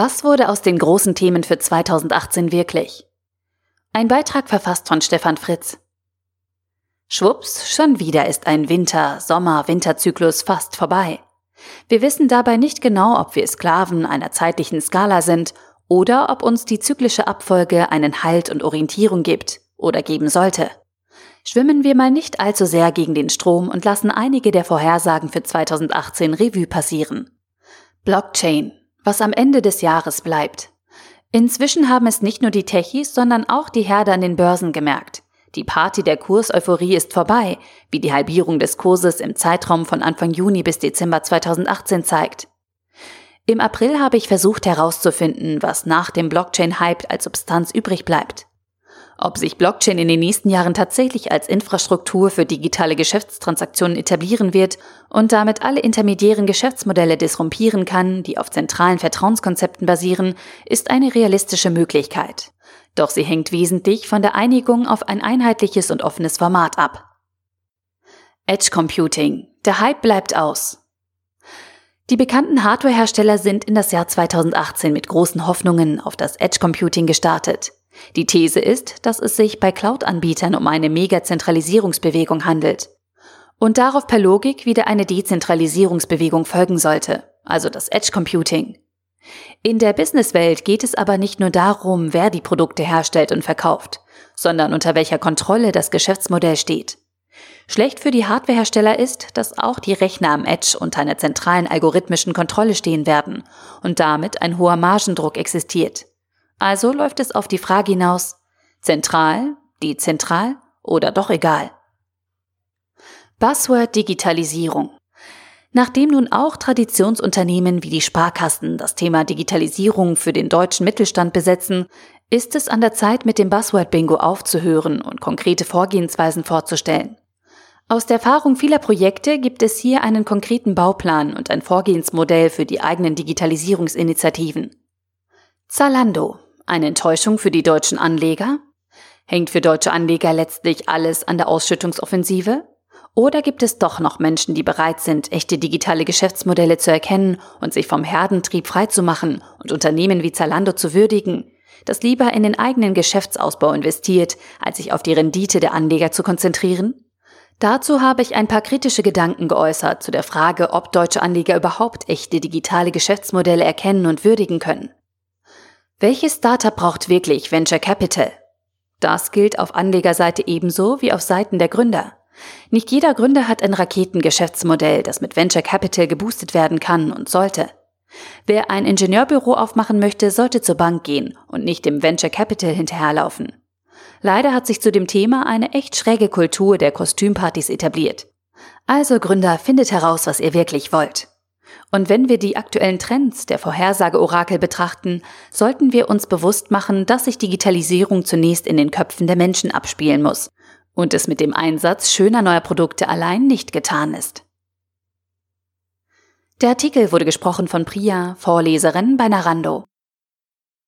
Was wurde aus den großen Themen für 2018 wirklich? Ein Beitrag verfasst von Stefan Fritz. Schwupps, schon wieder ist ein Winter, Sommer, Winterzyklus fast vorbei. Wir wissen dabei nicht genau, ob wir Sklaven einer zeitlichen Skala sind oder ob uns die zyklische Abfolge einen Halt und Orientierung gibt oder geben sollte. Schwimmen wir mal nicht allzu sehr gegen den Strom und lassen einige der Vorhersagen für 2018 Revue passieren. Blockchain, was am Ende des Jahres bleibt. Inzwischen haben es nicht nur die Techies, sondern auch die Herde an den Börsen gemerkt. Die Party der Kurseuphorie ist vorbei, wie die Halbierung des Kurses im Zeitraum von Anfang Juni bis Dezember 2018 zeigt. Im April habe ich versucht herauszufinden, was nach dem Blockchain-Hype als Substanz übrig bleibt. Ob sich Blockchain in den nächsten Jahren tatsächlich als Infrastruktur für digitale Geschäftstransaktionen etablieren wird und damit alle intermediären Geschäftsmodelle disrumpieren kann, die auf zentralen Vertrauenskonzepten basieren, ist eine realistische Möglichkeit. Doch sie hängt wesentlich von der Einigung auf ein einheitliches und offenes Format ab. Edge Computing. Der Hype bleibt aus. Die bekannten Hardwarehersteller sind in das Jahr 2018 mit großen Hoffnungen auf das Edge Computing gestartet. Die These ist, dass es sich bei Cloud-Anbietern um eine Megazentralisierungsbewegung handelt und darauf per Logik wieder eine Dezentralisierungsbewegung folgen sollte, also das Edge Computing. In der Businesswelt geht es aber nicht nur darum, wer die Produkte herstellt und verkauft, sondern unter welcher Kontrolle das Geschäftsmodell steht. Schlecht für die Hardwarehersteller ist, dass auch die Rechner am Edge unter einer zentralen algorithmischen Kontrolle stehen werden und damit ein hoher Margendruck existiert. Also läuft es auf die Frage hinaus, zentral, dezentral oder doch egal. Buzzword Digitalisierung. Nachdem nun auch Traditionsunternehmen wie die Sparkassen das Thema Digitalisierung für den deutschen Mittelstand besetzen, ist es an der Zeit, mit dem Buzzword-Bingo aufzuhören und konkrete Vorgehensweisen vorzustellen. Aus der Erfahrung vieler Projekte gibt es hier einen konkreten Bauplan und ein Vorgehensmodell für die eigenen Digitalisierungsinitiativen. Zalando eine Enttäuschung für die deutschen Anleger? Hängt für deutsche Anleger letztlich alles an der Ausschüttungsoffensive? Oder gibt es doch noch Menschen, die bereit sind, echte digitale Geschäftsmodelle zu erkennen und sich vom Herdentrieb freizumachen und Unternehmen wie Zalando zu würdigen, das lieber in den eigenen Geschäftsausbau investiert, als sich auf die Rendite der Anleger zu konzentrieren? Dazu habe ich ein paar kritische Gedanken geäußert zu der Frage, ob deutsche Anleger überhaupt echte digitale Geschäftsmodelle erkennen und würdigen können. Welches Startup braucht wirklich Venture Capital? Das gilt auf Anlegerseite ebenso wie auf Seiten der Gründer. Nicht jeder Gründer hat ein Raketengeschäftsmodell, das mit Venture Capital geboostet werden kann und sollte. Wer ein Ingenieurbüro aufmachen möchte, sollte zur Bank gehen und nicht dem Venture Capital hinterherlaufen. Leider hat sich zu dem Thema eine echt schräge Kultur der Kostümpartys etabliert. Also Gründer, findet heraus, was ihr wirklich wollt. Und wenn wir die aktuellen Trends der Vorhersageorakel betrachten, sollten wir uns bewusst machen, dass sich Digitalisierung zunächst in den Köpfen der Menschen abspielen muss und es mit dem Einsatz schöner neuer Produkte allein nicht getan ist. Der Artikel wurde gesprochen von Priya, Vorleserin bei Narando.